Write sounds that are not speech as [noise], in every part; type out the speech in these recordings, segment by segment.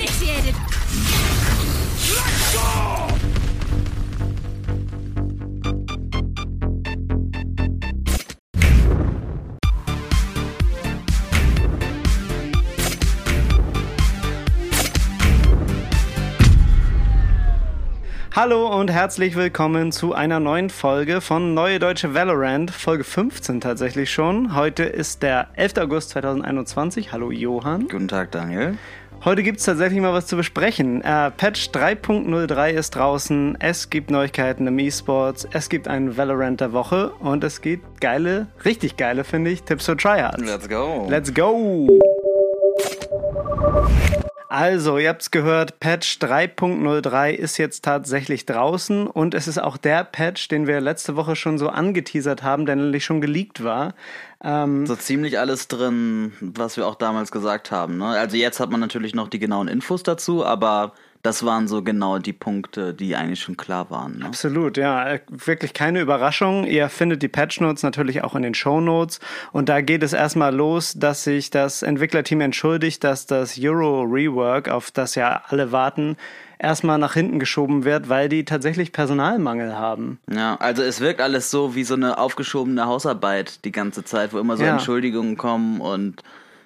initiated. Hallo und herzlich willkommen zu einer neuen Folge von Neue Deutsche Valorant, Folge 15 tatsächlich schon. Heute ist der 11. August 2021. Hallo Johann. Guten Tag, Daniel. Heute gibt es tatsächlich mal was zu besprechen. Äh, Patch 3.03 ist draußen, es gibt Neuigkeiten im E-Sports, es gibt einen Valorant der Woche und es gibt geile, richtig geile, finde ich, Tipps für Tryhards. Let's go. Let's go! Also, ihr habt's gehört, Patch 3.03 ist jetzt tatsächlich draußen und es ist auch der Patch, den wir letzte Woche schon so angeteasert haben, der nämlich schon geleakt war. Ähm, so ziemlich alles drin, was wir auch damals gesagt haben. Ne? Also jetzt hat man natürlich noch die genauen Infos dazu, aber das waren so genau die Punkte, die eigentlich schon klar waren. Ne? Absolut, ja. Äh, wirklich keine Überraschung. Ihr findet die Patch Notes natürlich auch in den Show Notes. Und da geht es erstmal los, dass sich das Entwicklerteam entschuldigt, dass das Euro Rework, auf das ja alle warten, erstmal nach hinten geschoben wird, weil die tatsächlich Personalmangel haben. Ja, also es wirkt alles so wie so eine aufgeschobene Hausarbeit die ganze Zeit, wo immer so ja. Entschuldigungen kommen und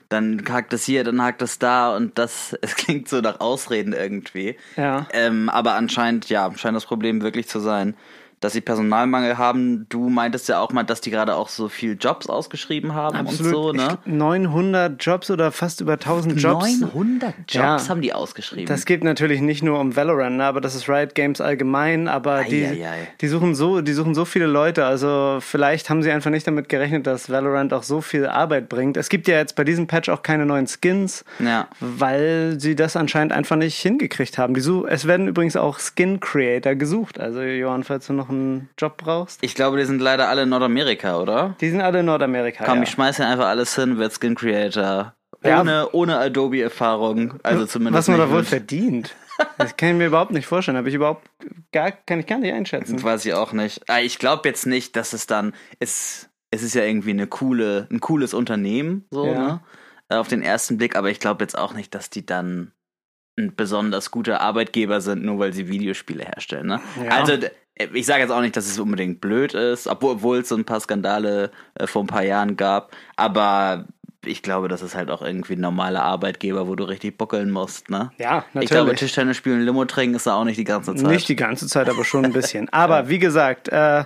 dann hakt es hier, dann hakt es da und das, [laughs] es klingt so nach Ausreden irgendwie. Ja. Ähm, aber anscheinend, ja, scheint das Problem wirklich zu sein dass sie Personalmangel haben. Du meintest ja auch mal, dass die gerade auch so viel Jobs ausgeschrieben haben Absolut. und so, ne? 900 Jobs oder fast über 1000 Jobs. 900 Jobs ja. haben die ausgeschrieben. Das geht natürlich nicht nur um Valorant, ne? aber das ist Riot Games allgemein, aber ei, die, ei, ei. die suchen so, die suchen so viele Leute, also vielleicht haben sie einfach nicht damit gerechnet, dass Valorant auch so viel Arbeit bringt. Es gibt ja jetzt bei diesem Patch auch keine neuen Skins, ja. weil sie das anscheinend einfach nicht hingekriegt haben. Die es werden übrigens auch Skin Creator gesucht, also Johann, falls du noch einen Job brauchst? Ich glaube, die sind leider alle in Nordamerika, oder? Die sind alle in Nordamerika. Komm, ja. ich schmeiße einfach alles hin, wird Skin Creator. Ohne, ja. ohne Adobe-Erfahrung. Also zumindest. Was man da wohl verdient. Das kann ich mir überhaupt nicht vorstellen. Habe ich überhaupt gar, kann ich gar nicht einschätzen. Das weiß ich auch nicht. Ah, ich glaube jetzt nicht, dass es dann, es, es ist ja irgendwie eine coole, ein cooles Unternehmen, so, ja. ne? Auf den ersten Blick, aber ich glaube jetzt auch nicht, dass die dann ein besonders guter Arbeitgeber sind, nur weil sie Videospiele herstellen. Ne? Ja. Also ich sage jetzt auch nicht, dass es unbedingt blöd ist, obwohl es so ein paar Skandale äh, vor ein paar Jahren gab, aber ich glaube, das ist halt auch irgendwie ein normaler Arbeitgeber, wo du richtig buckeln musst, ne? Ja, natürlich. Ich glaube, Tischtennis spielen, Limo trinken ist da auch nicht die ganze Zeit. Nicht die ganze Zeit, aber schon ein bisschen. [laughs] Aber wie gesagt, äh,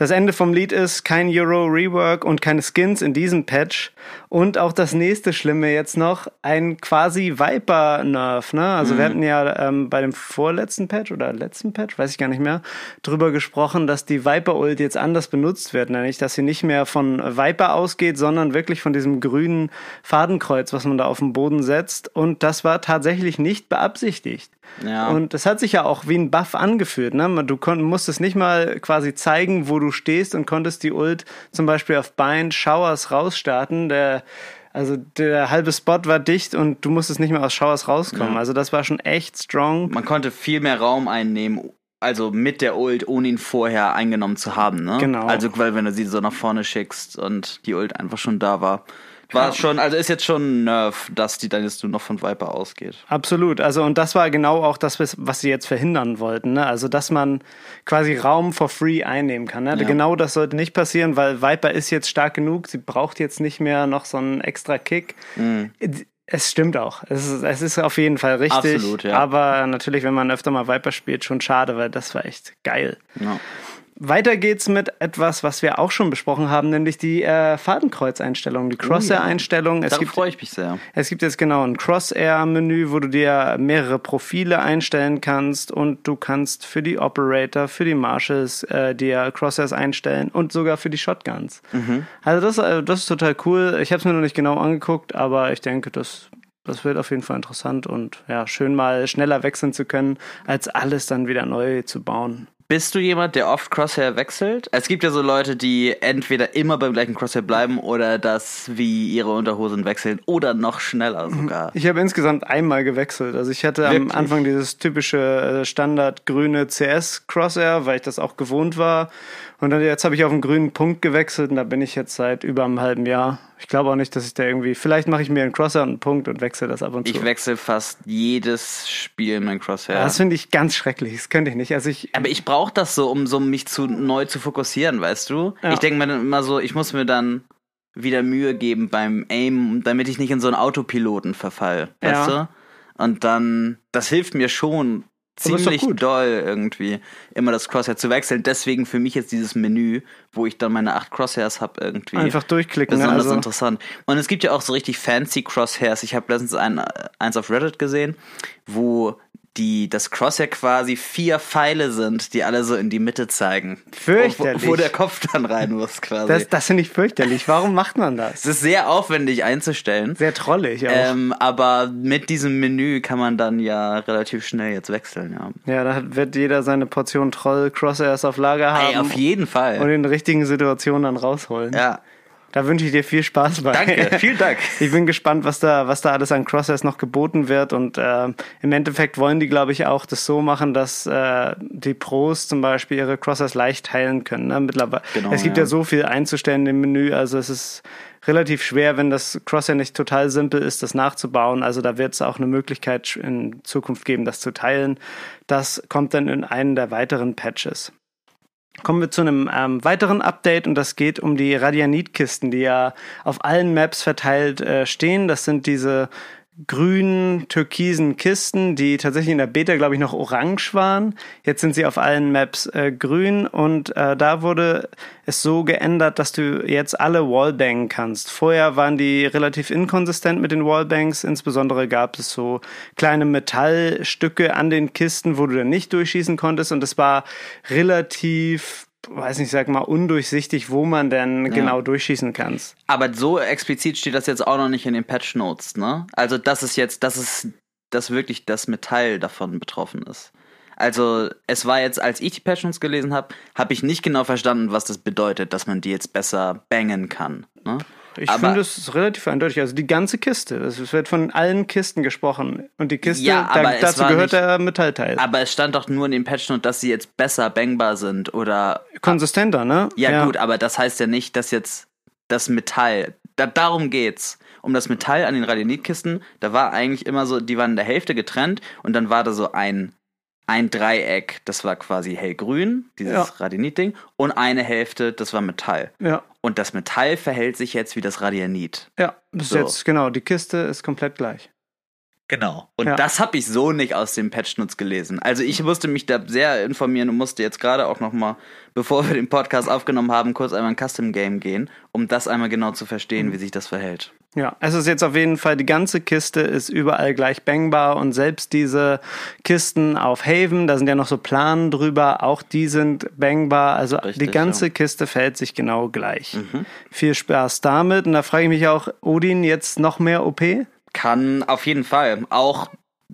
das Ende vom Lied ist kein Euro Rework und keine Skins in diesem Patch. Und auch das nächste Schlimme jetzt noch, ein quasi Viper-Nerf, ne? Also mhm. wir hatten ja ähm, bei dem vorletzten Patch oder letzten Patch, weiß ich gar nicht mehr, drüber gesprochen, dass die Viper-Ult jetzt anders benutzt wird, nämlich dass sie nicht mehr von Viper ausgeht, sondern wirklich von diesem grünen Fadenkreuz, was man da auf den Boden setzt. Und das war tatsächlich nicht beabsichtigt. Ja. Und das hat sich ja auch wie ein Buff angefühlt. Ne? Du musstest nicht mal quasi zeigen, wo du stehst und konntest die Ult zum Beispiel auf Bind Showers rausstarten. Der, also der halbe Spot war dicht und du musstest nicht mehr aus Showers rauskommen. Ja. Also das war schon echt strong. Man konnte viel mehr Raum einnehmen, also mit der Ult, ohne ihn vorher eingenommen zu haben. Ne? Genau. Also weil wenn du sie so nach vorne schickst und die Ult einfach schon da war. War schon, also ist jetzt schon ein Nerf, dass die dann jetzt nur noch von Viper ausgeht. Absolut. Also, und das war genau auch das, was sie jetzt verhindern wollten. Ne? Also, dass man quasi Raum for free einnehmen kann. Ne? Ja. Genau das sollte nicht passieren, weil Viper ist jetzt stark genug. Sie braucht jetzt nicht mehr noch so einen extra Kick. Mhm. Es stimmt auch. Es ist, es ist auf jeden Fall richtig. Absolut, ja. Aber natürlich, wenn man öfter mal Viper spielt, schon schade, weil das war echt geil. Ja. Weiter geht's mit etwas, was wir auch schon besprochen haben, nämlich die äh, Fadenkreuzeinstellung, die Crosshair-Einstellung. Darauf freue ich mich sehr. Es gibt jetzt genau ein Crosshair-Menü, wo du dir mehrere Profile einstellen kannst und du kannst für die Operator, für die Marshals äh, dir Crosshairs einstellen und sogar für die Shotguns. Mhm. Also das, äh, das ist total cool. Ich habe es mir noch nicht genau angeguckt, aber ich denke, das das wird auf jeden Fall interessant und ja, schön mal schneller wechseln zu können, als alles dann wieder neu zu bauen. Bist du jemand, der oft Crosshair wechselt? Es gibt ja so Leute, die entweder immer beim gleichen Crosshair bleiben oder das wie ihre Unterhosen wechseln oder noch schneller sogar. Ich habe insgesamt einmal gewechselt. Also ich hatte Wirklich? am Anfang dieses typische äh, Standard grüne CS Crosshair, weil ich das auch gewohnt war. Und dann, jetzt habe ich auf einen grünen Punkt gewechselt und da bin ich jetzt seit über einem halben Jahr. Ich glaube auch nicht, dass ich da irgendwie. Vielleicht mache ich mir einen Crosser und einen Punkt und wechsle das ab und zu. Ich wechsle fast jedes Spiel in mein Crosshair. Ja, das finde ich ganz schrecklich. Das könnte ich nicht. Also ich, Aber ich brauche das so, um so mich zu neu zu fokussieren, weißt du? Ja. Ich denke mir dann immer so, ich muss mir dann wieder Mühe geben beim Aim, damit ich nicht in so einen Autopiloten verfall, weißt Ja. du? Und dann, das hilft mir schon ziemlich doll irgendwie, immer das Crosshair zu wechseln. Deswegen für mich jetzt dieses Menü, wo ich dann meine acht Crosshairs habe irgendwie. einfach durchklicken. Besonders Also, interessant. Und es gibt ja auch so richtig fancy Crosshairs. Ich habe letztens ein, eins auf Reddit gesehen, wo die das Crosshair quasi vier Pfeile sind, die alle so in die Mitte zeigen. Fürchterlich. Wo, wo der Kopf dann rein muss quasi. das, das finde ich fürchterlich. Warum macht man das? es ist sehr aufwendig einzustellen. Sehr trollig auch. Ähm, aber mit diesem Menü kann man dann ja relativ schnell jetzt wechseln, ja. ja, da wird jeder seine Portion Troll-Crosshairs auf Lager haben Ey, auf jeden und Fall. in den richtigen Situationen dann rausholen. Ja. Da wünsche ich dir viel Spaß bei. Danke, vielen Dank. [laughs] Ich bin gespannt, was da, was da alles an Crosshairs noch geboten wird. Und äh, im Endeffekt wollen die, glaube ich, auch das so machen, dass äh, die Pros zum Beispiel ihre Crosshairs leicht teilen können. Ne? Mittlerweile. Genau, es gibt ja. ja. so viel einzustellen im Menü. Also es ist relativ schwer, wenn das Crosshair nicht total simpel ist, das nachzubauen. Also da wird es auch eine Möglichkeit in Zukunft geben, das zu teilen. Das kommt dann in einen der weiteren Patches. Kommen wir zu einem ähm, weiteren Update und das geht um die Radianit-Kisten, die ja auf allen Maps verteilt äh, stehen. Das sind diese grünen, türkisen Kisten, die tatsächlich in der Beta, glaube ich, noch orange waren. Jetzt sind sie auf allen Maps äh, grün und äh, da wurde es so geändert, dass du jetzt alle Wallbangen kannst. Vorher waren die relativ inkonsistent mit den Wallbangs. Insbesondere gab es so kleine Metallstücke an den Kisten, wo du dann nicht durchschießen konntest und es war relativ weiß nicht, sag mal, undurchsichtig, wo man denn genau durchschießen kann. Aber so explizit steht das jetzt auch noch nicht in den Patch Notes, ne? Also das ist jetzt, das ist, dass wirklich das Metall davon betroffen ist. Also es war jetzt, als ich die Patch Notes gelesen habe, habe ich nicht genau verstanden, was das bedeutet, dass man die jetzt besser bangen kann. Ne? Ich finde, es relativ eindeutig. Also die ganze Kiste. Es wird von allen Kisten gesprochen. Und die Kiste, Ja, aber da, dazu gehört nicht- der Metallteil. Aber es stand doch nur in dem Patch Note, dass sie jetzt besser bangbar sind oder Konsistenter, ne? Ja, gut, aber das heißt ja nicht, dass jetzt das Metall, da, darum geht's. Um das Metall an den Radianitkisten, da war eigentlich immer so, die waren in der Hälfte getrennt und dann war da so ein, ein Dreieck, das war quasi hellgrün, dieses Ja. Radianit-Ding, und eine Hälfte, das war Metall. Ja, Und das Metall verhält sich jetzt wie das Radianit. ja. Bis So. jetzt, genau. Die Kiste ist komplett gleich. Genau. Und Ja. das habe ich so nicht aus dem Patch-Notes gelesen. Also ich musste mich da sehr informieren und musste jetzt gerade auch noch mal, bevor wir den Podcast aufgenommen haben, kurz einmal ein Custom-Game gehen, um das einmal genau zu verstehen, wie sich das verhält. Ja, es ist jetzt auf jeden Fall, die ganze Kiste ist überall gleich bangbar und selbst diese Kisten auf Haven, da sind ja noch so Planen drüber, auch die sind bangbar. Also Richtig, die ganze ja. Mhm. Kiste verhält sich genau gleich. Viel Spaß damit. Und da frage ich mich auch, Odin jetzt noch mehr OP? Kann auf jeden Fall. Auch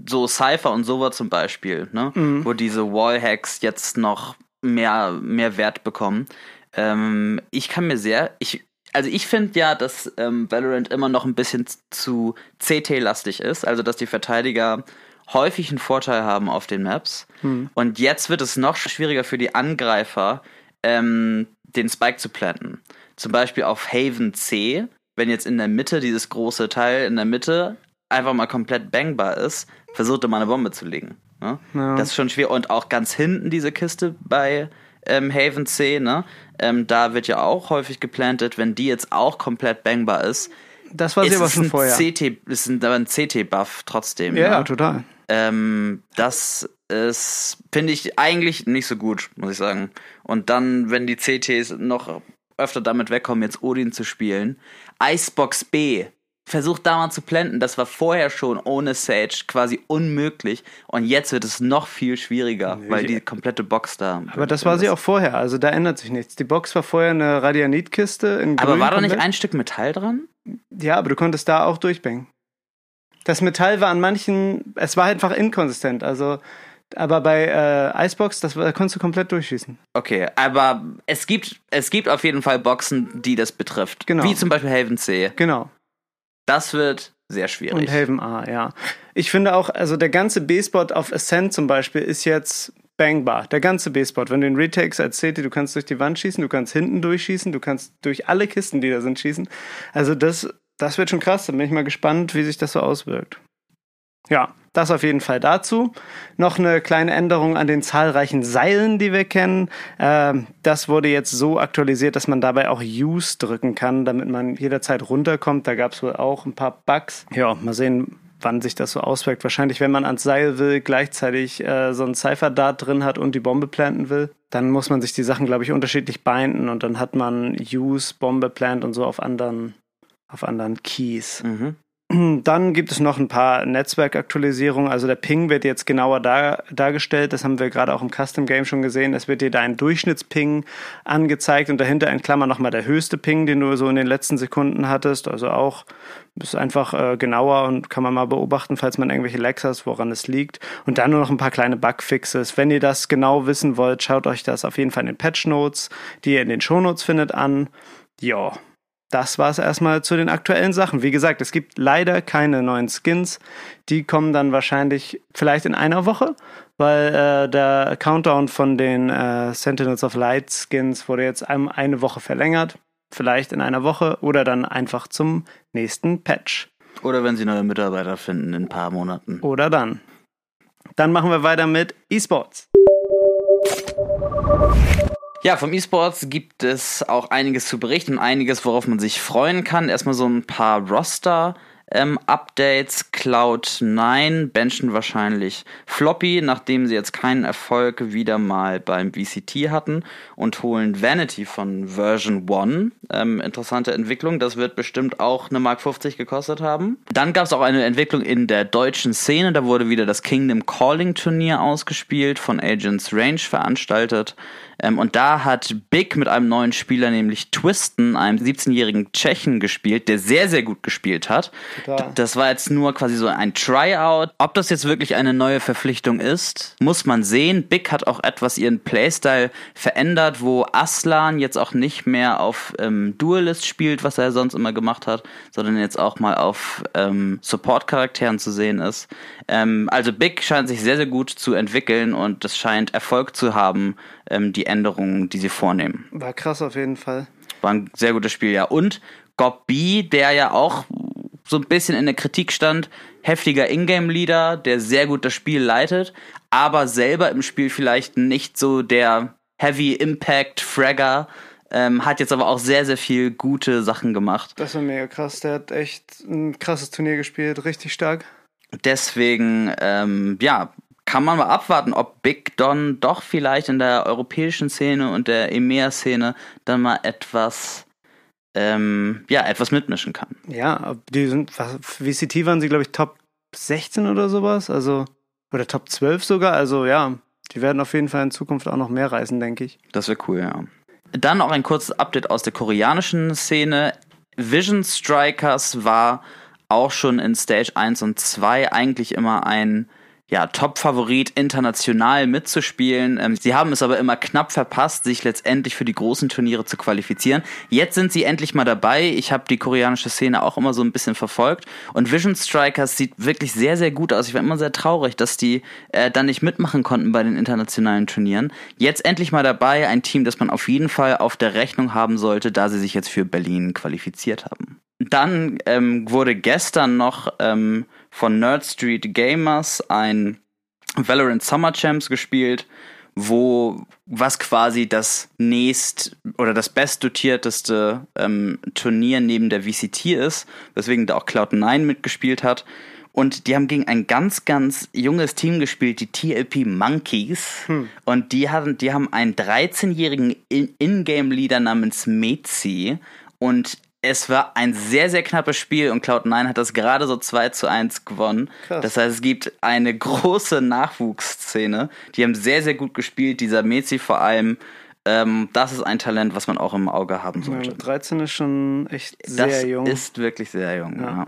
so Cypher und sowas zum Beispiel, ne? wo diese Wallhacks jetzt noch mehr, mehr Wert bekommen. Ähm, ich kann mir sehr, ich, also ich finde ja, dass ähm, Valorant immer noch ein bisschen zu CT-lastig ist, also dass die Verteidiger häufig einen Vorteil haben auf den Maps. Und jetzt wird es noch schwieriger für die Angreifer, ähm, den Spike zu planten. Zum Beispiel auf Haven C, wenn jetzt in der Mitte dieses große Teil in der Mitte einfach mal komplett bangbar ist, versucht er mal eine Bombe zu legen. Ne? Ja. Das ist schon schwer. Und auch ganz hinten diese Kiste bei ähm, Haven C, ne? Ähm, da wird ja auch häufig geplantet, wenn die jetzt auch komplett bangbar ist. Das war sie ist aber schon ein vorher. CT, ist ein, aber ein CT-Buff trotzdem. ja, ne? total. Ähm, das ist, finde ich, eigentlich nicht so gut, muss ich sagen. Und dann, wenn die CTs noch öfter damit wegkommen, jetzt Odin zu spielen. Icebox B. Versucht da mal zu blenden. Das war vorher schon ohne Sage quasi unmöglich. Und jetzt wird es noch viel schwieriger, weil die komplette Box da. Aber das war sie auch vorher, also da ändert sich nichts. Die Box war vorher eine Radianitkiste in Aber grün war da nicht ein Stück Metall dran? Ja, aber du konntest da auch durchbängen. Das Metall war an manchen, es war einfach inkonsistent. Also, aber bei äh, Icebox, das da konntest du komplett durchschießen. Okay, aber es gibt, es gibt auf jeden Fall Boxen, die das betrifft. Genau. Wie zum Beispiel Haven C. Genau. Das wird sehr schwierig. Und Haven A, ja. Ich finde auch, also der ganze B-Spot auf Ascent zum Beispiel ist jetzt bangbar. Der ganze B-Spot. Wenn du den Retakes erzählt, du kannst durch die Wand schießen, du kannst hinten durchschießen, du kannst durch alle Kisten, die da sind, schießen. Also das, das wird schon krass. Da bin ich mal gespannt, wie sich das so auswirkt. Ja, das auf jeden Fall dazu. Noch eine kleine Änderung an den zahlreichen Seilen, die wir kennen. Ähm, das wurde jetzt so aktualisiert, dass man dabei auch Use drücken kann, damit man jederzeit runterkommt. Da gab es wohl auch ein paar Bugs. Ja, mal sehen, wann sich das so auswirkt. Wahrscheinlich, wenn man ans Seil will, gleichzeitig äh, so ein Cypher-Dart drin hat und die Bombe planten will, dann muss man sich die Sachen, glaube ich, unterschiedlich binden und dann hat man Use, Bombe, Plant und so auf anderen, auf anderen Keys. Mhm. Dann gibt es noch ein paar Netzwerkaktualisierungen. Also der Ping wird jetzt genauer dar, dargestellt. Das haben wir gerade auch im Custom Game schon gesehen. Es wird dir da ein Durchschnittsping angezeigt und dahinter in Klammern nochmal der höchste Ping, den du so in den letzten Sekunden hattest. Also auch ist einfach äh, genauer und kann man mal beobachten, falls man irgendwelche Lags hat, woran es liegt. Und dann nur noch ein paar kleine Bugfixes. Wenn ihr das genau wissen wollt, schaut euch das auf jeden Fall in den Patch Notes, die ihr in den Show Notes findet, an. Ja, das war es erstmal zu den aktuellen Sachen. Wie gesagt, es gibt leider keine neuen Skins. Die kommen dann wahrscheinlich vielleicht in einer Woche, weil äh, der Countdown von den äh, Sentinels of Light Skins wurde jetzt um eine Woche verlängert. Vielleicht in einer Woche oder dann einfach zum nächsten Patch. Oder wenn sie neue Mitarbeiter finden in ein paar Monaten. Oder dann. Dann machen wir weiter mit E-Sports. Ja, vom E-Sports gibt es auch einiges zu berichten, einiges, worauf man sich freuen kann. Erstmal so ein paar Roster ähm, Updates. Cloud9 benchen wahrscheinlich Floppy, nachdem sie jetzt keinen Erfolg wieder mal beim VCT hatten und holen Vanity von Version 1. Ähm, interessante Entwicklung, das wird bestimmt auch eine Mark 50 gekostet haben. Dann gab es auch eine Entwicklung in der deutschen Szene, da wurde wieder das Kingdom Calling Turnier ausgespielt, von Agents Range veranstaltet. Ähm, und da hat Big mit einem neuen Spieler, nämlich Twisten, einem 17-jährigen Tschechen gespielt, der sehr, sehr gut gespielt hat. Total. Das war jetzt nur quasi so ein Tryout. Ob das jetzt wirklich eine neue Verpflichtung ist, muss man sehen. Big hat auch etwas ihren Playstyle verändert, wo Aslan jetzt auch nicht mehr auf ähm, Duelist spielt, was er sonst immer gemacht hat, sondern jetzt auch mal auf ähm, Support-Charakteren zu sehen ist. Ähm, also Big scheint sich sehr, sehr gut zu entwickeln und das scheint Erfolg zu haben, ähm, die Änderungen, die sie vornehmen. War krass auf jeden Fall. War ein sehr gutes Spiel, ja. Und Gob B, der ja auch so ein bisschen in der Kritik stand, heftiger Ingame-Leader, der sehr gut das Spiel leitet, aber selber im Spiel vielleicht nicht so der Heavy Impact Fragger, ähm, hat jetzt aber auch sehr, sehr viel gute Sachen gemacht. Das war mega krass. Der hat echt ein krasses Turnier gespielt, richtig stark. Deswegen, ähm, ja, kann man mal abwarten, ob Big Don doch vielleicht in der europäischen Szene und der EMEA-Szene dann mal etwas, ähm, ja, etwas mitmischen kann. Ja, die sind, was, VCT waren sie, glaube ich, Top 16 oder sowas, also, oder Top 12 sogar, also ja, die werden auf jeden Fall in Zukunft auch noch mehr reisen, denke ich. Das wäre cool, ja. Dann noch ein kurzes Update aus der koreanischen Szene. Vision Strikers war auch schon in Stage 1 und 2 eigentlich immer ein ja, Top-Favorit international mitzuspielen. Ähm, sie haben es aber immer knapp verpasst, sich letztendlich für die großen Turniere zu qualifizieren. Jetzt sind sie endlich mal dabei. Ich habe die koreanische Szene auch immer so ein bisschen verfolgt. Und Vision Strikers sieht wirklich sehr, sehr gut aus. Ich war immer sehr traurig, dass die äh, dann nicht mitmachen konnten bei den internationalen Turnieren. Jetzt endlich mal dabei. Ein Team, das man auf jeden Fall auf der Rechnung haben sollte, da sie sich jetzt für Berlin qualifiziert haben. Dann ähm, wurde gestern noch ähm, von Nerd Street Gamers ein Valorant Summer Champs gespielt, wo was quasi das nächst oder das bestdotierteste ähm, Turnier neben der VCT ist, weswegen da auch Cloud9 mitgespielt hat. Und die haben gegen ein ganz, ganz junges Team gespielt, die TLP Monkeys. Hm. Und die hatten, die haben einen 13-jährigen In-Game-Leader namens Metzi. Und es war ein sehr, sehr knappes Spiel und Cloud9 hat das gerade so 2 zu 1 gewonnen. Krass. Das heißt, es gibt eine große Nachwuchsszene. Die haben sehr, sehr gut gespielt. Dieser Mezi vor allem. Ähm, das ist ein Talent, was man auch im Auge haben sollte. Ja, 13 ist schon echt sehr das jung. Das ist wirklich sehr jung, ja. ja.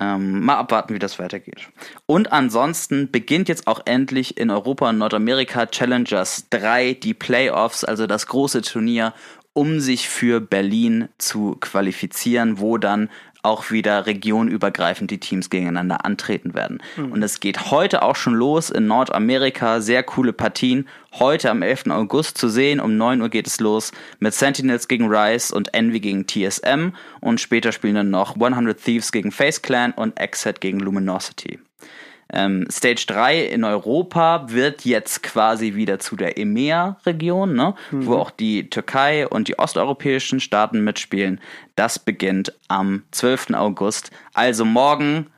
Ähm, mal abwarten, wie das weitergeht. Und ansonsten beginnt jetzt auch endlich in Europa und Nordamerika Challengers 3 die Playoffs, also das große Turnier um sich für Berlin zu qualifizieren, wo dann auch wieder regionübergreifend die Teams gegeneinander antreten werden. Mhm. Und es geht heute auch schon los in Nordamerika. Sehr coole Partien. Heute am 11. August zu sehen. Um 9 Uhr geht es los mit Sentinels gegen Rise und Envy gegen TSM. Und später spielen dann noch 100 Thieves gegen Face Clan und Exit gegen Luminosity. Ähm, Stage 3 in Europa wird jetzt quasi wieder zu der EMEA-Region, ne? Mhm. wo auch die Türkei und die osteuropäischen Staaten mitspielen. Das beginnt am 12. August. Also morgen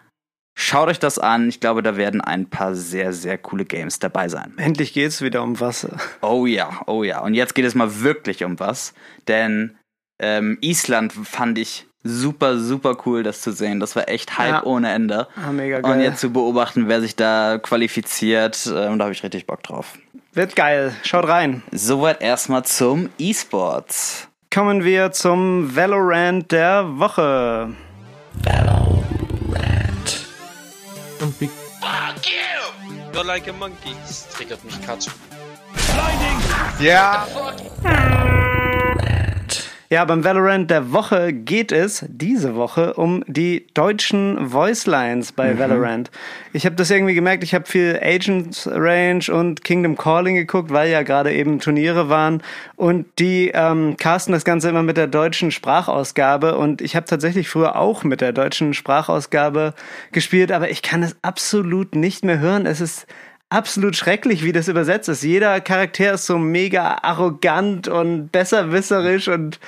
Schaut euch das an. Ich glaube, da werden ein paar sehr, sehr coole Games dabei sein. Endlich geht es wieder um Wasser. Oh ja, oh ja. Und jetzt geht es mal wirklich um was. Denn ähm, Island fand ich super, super cool, das zu sehen. Das war echt Hype ja. ohne Ende. Ah, mega geil. Und jetzt zu beobachten, wer sich da qualifiziert, äh, und da habe ich richtig Bock drauf. Wird geil. Schaut rein. Soweit erstmal zum E-Sports. Kommen wir zum Valorant der Woche. Valorant. Fuck you! You're like a monkey. Das triggert mich Katsch. Blinding! Ja. Ja, beim Valorant der Woche geht es diese Woche um die deutschen Voicelines bei mhm. Valorant. Ich habe das irgendwie gemerkt, ich habe viel Agents Range und Kingdom Calling geguckt, weil ja gerade eben Turniere waren und die ähm, casten das Ganze immer mit der deutschen Sprachausgabe und ich habe tatsächlich früher auch mit der deutschen Sprachausgabe gespielt, aber ich kann es absolut nicht mehr hören. Es ist absolut schrecklich, wie das übersetzt ist. Jeder Charakter ist so mega arrogant und besserwisserisch und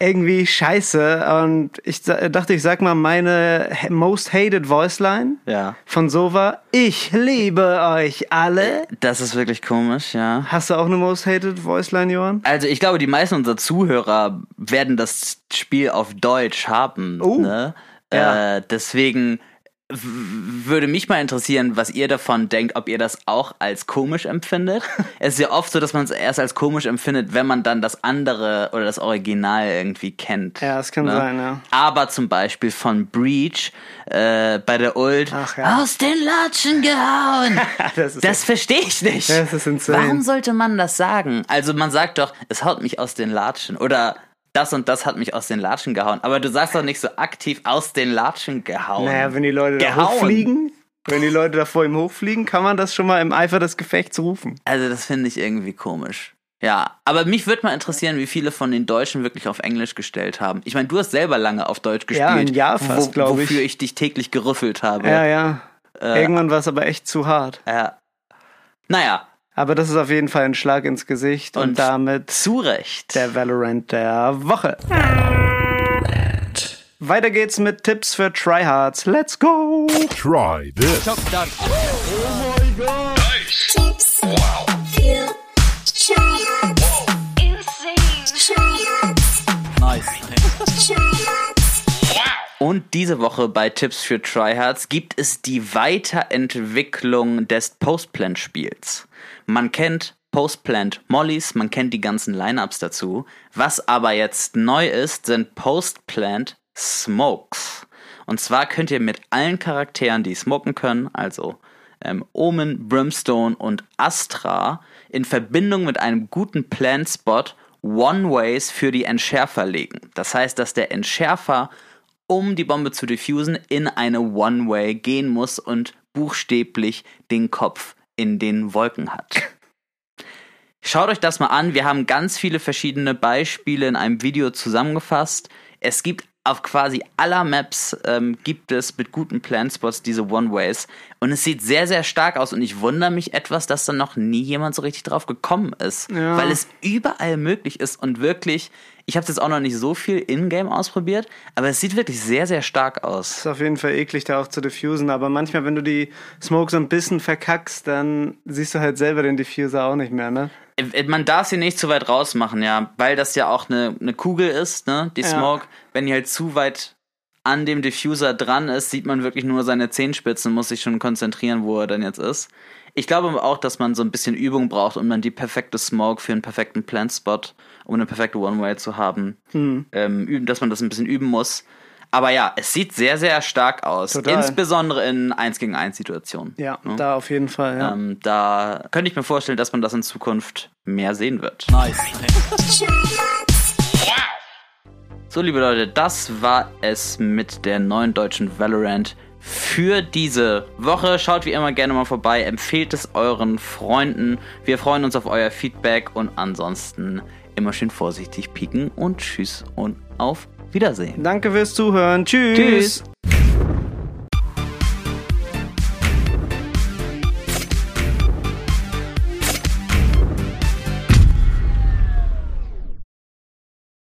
irgendwie scheiße. Und ich dachte, ich sag mal meine most hated Voiceline ja. von Sova. Ich liebe euch alle. Das ist wirklich komisch, ja. Hast du auch eine most hated Voiceline, Johann? Also ich glaube, die meisten unserer Zuhörer werden das Spiel auf Deutsch haben. Uh, ne? Ja. Äh, deswegen würde mich mal interessieren, was ihr davon denkt, ob ihr das auch als komisch empfindet. [laughs] es ist ja oft so, dass man es erst als komisch empfindet, wenn man dann das andere oder das Original irgendwie kennt. Ja, das kann ne? sein, ja. Aber zum Beispiel von Breach äh, bei der Ult Ach, ja. aus den Latschen gehauen. [laughs] das, das verstehe ich nicht. Das ist insane. Warum sollte man das sagen? Also man sagt doch, es haut mich aus den Latschen oder das und das hat mich aus den Latschen gehauen. Aber du sagst doch nicht so aktiv aus den Latschen gehauen. Naja, wenn die Leute gehauen. da hochfliegen, wenn die Leute da vor ihm hochfliegen, kann man das schon mal im Eifer des Gefechts rufen. Also das finde ich irgendwie komisch. Ja, aber mich würde mal interessieren, wie viele von den Deutschen wirklich auf Englisch gestellt haben. Ich meine, du hast selber lange auf Deutsch gespielt. Ja, ein Jahr fast, wo, glaube ich. Wofür ich dich täglich gerüffelt habe. Ja, ja. Äh, Irgendwann war es aber echt zu hart. Ja. Naja, aber das ist auf jeden Fall ein Schlag ins Gesicht und, und damit zu Recht der Valorant der Woche. Weiter geht's mit Tipps für Tryhards. Let's go! Try this. Oh my god! Nice. Tipps wow. für Tryhards. Insane. Tryhards. Nice. Tryhards. Und diese Woche bei Tipps für Tryhards gibt es die Weiterentwicklung des Postplan-Spiels. Man kennt Postplant Mollys, man kennt die ganzen Lineups dazu. Was aber jetzt neu ist, sind Postplant Smokes. Und zwar könnt ihr mit allen Charakteren, die smoken können, also ähm, Omen, Brimstone und Astra, in Verbindung mit einem guten Plant-Spot One-Ways für die Entschärfer legen. Das heißt, dass der Entschärfer, um die Bombe zu diffusen, in eine One-Way gehen muss und buchstäblich den Kopf in den Wolken hat. Schaut euch das mal an. Wir haben ganz viele verschiedene Beispiele in einem Video zusammengefasst. Es gibt auf quasi aller Maps ähm, gibt es mit guten Planspots diese One-Ways. Und es sieht sehr, sehr stark aus. Und ich wundere mich etwas, dass da noch nie jemand so richtig drauf gekommen ist. Ja. Weil es überall möglich ist und wirklich ich habe es jetzt auch noch nicht so viel in-game ausprobiert, aber es sieht wirklich sehr, sehr stark aus. Ist auf jeden Fall eklig, da auch zu diffusen, aber manchmal, wenn du die Smoke so ein bisschen verkackst, dann siehst du halt selber den Diffuser auch nicht mehr, ne? Äh, man darf sie nicht zu weit rausmachen, ja, weil das ja auch eine, eine Kugel ist, ne, die Smoke. Ja. Wenn die halt zu weit an dem Diffuser dran ist, sieht man wirklich nur seine Zehenspitzen, muss sich schon konzentrieren, wo er denn jetzt ist. Ich glaube auch, dass man so ein bisschen Übung braucht, um dann die perfekte Smoke für einen perfekten Plant-Spot, um eine perfekte One-Way zu haben. Mhm. Ähm, dass man das ein bisschen üben muss. Aber ja, es sieht sehr, sehr stark aus. Total. Insbesondere in 1 gegen 1 Situationen. Ja, ne? da auf jeden Fall. Ja. Ähm, da könnte ich mir vorstellen, dass man das in Zukunft mehr sehen wird. Nice. So, liebe Leute, das war es mit der neuen deutschen Valorant für diese Woche. Schaut wie immer gerne mal vorbei, empfehlt es euren Freunden. Wir freuen uns auf euer Feedback und ansonsten immer schön vorsichtig pieken und tschüss und auf Wiedersehen. Danke fürs Zuhören. Tschüss. Tschüss.